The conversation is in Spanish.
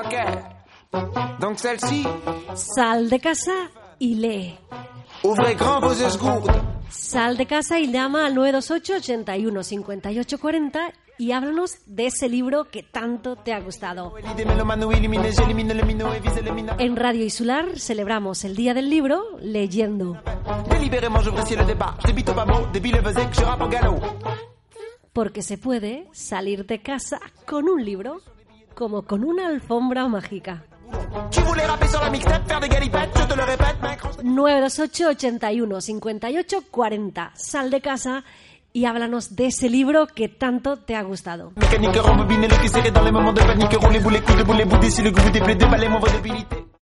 Ok. Donc celle-ci, Sal de casa y lee. ouvrez grand vos esgourdes. Sal de casa y llama al 928 81 58 40 y háblanos de ese libro que tanto te ha gustado. En Radio Isular celebramos el Día del Libro leyendo, porque se puede salir de casa con un libro como con una alfombra mágica. Tu voulais rapper sur la mixtape, faire des galipettes, je te le répète, mec. 928 81 58 40. Sal de casa y háblanos de ese libro que tanto te ha gustado.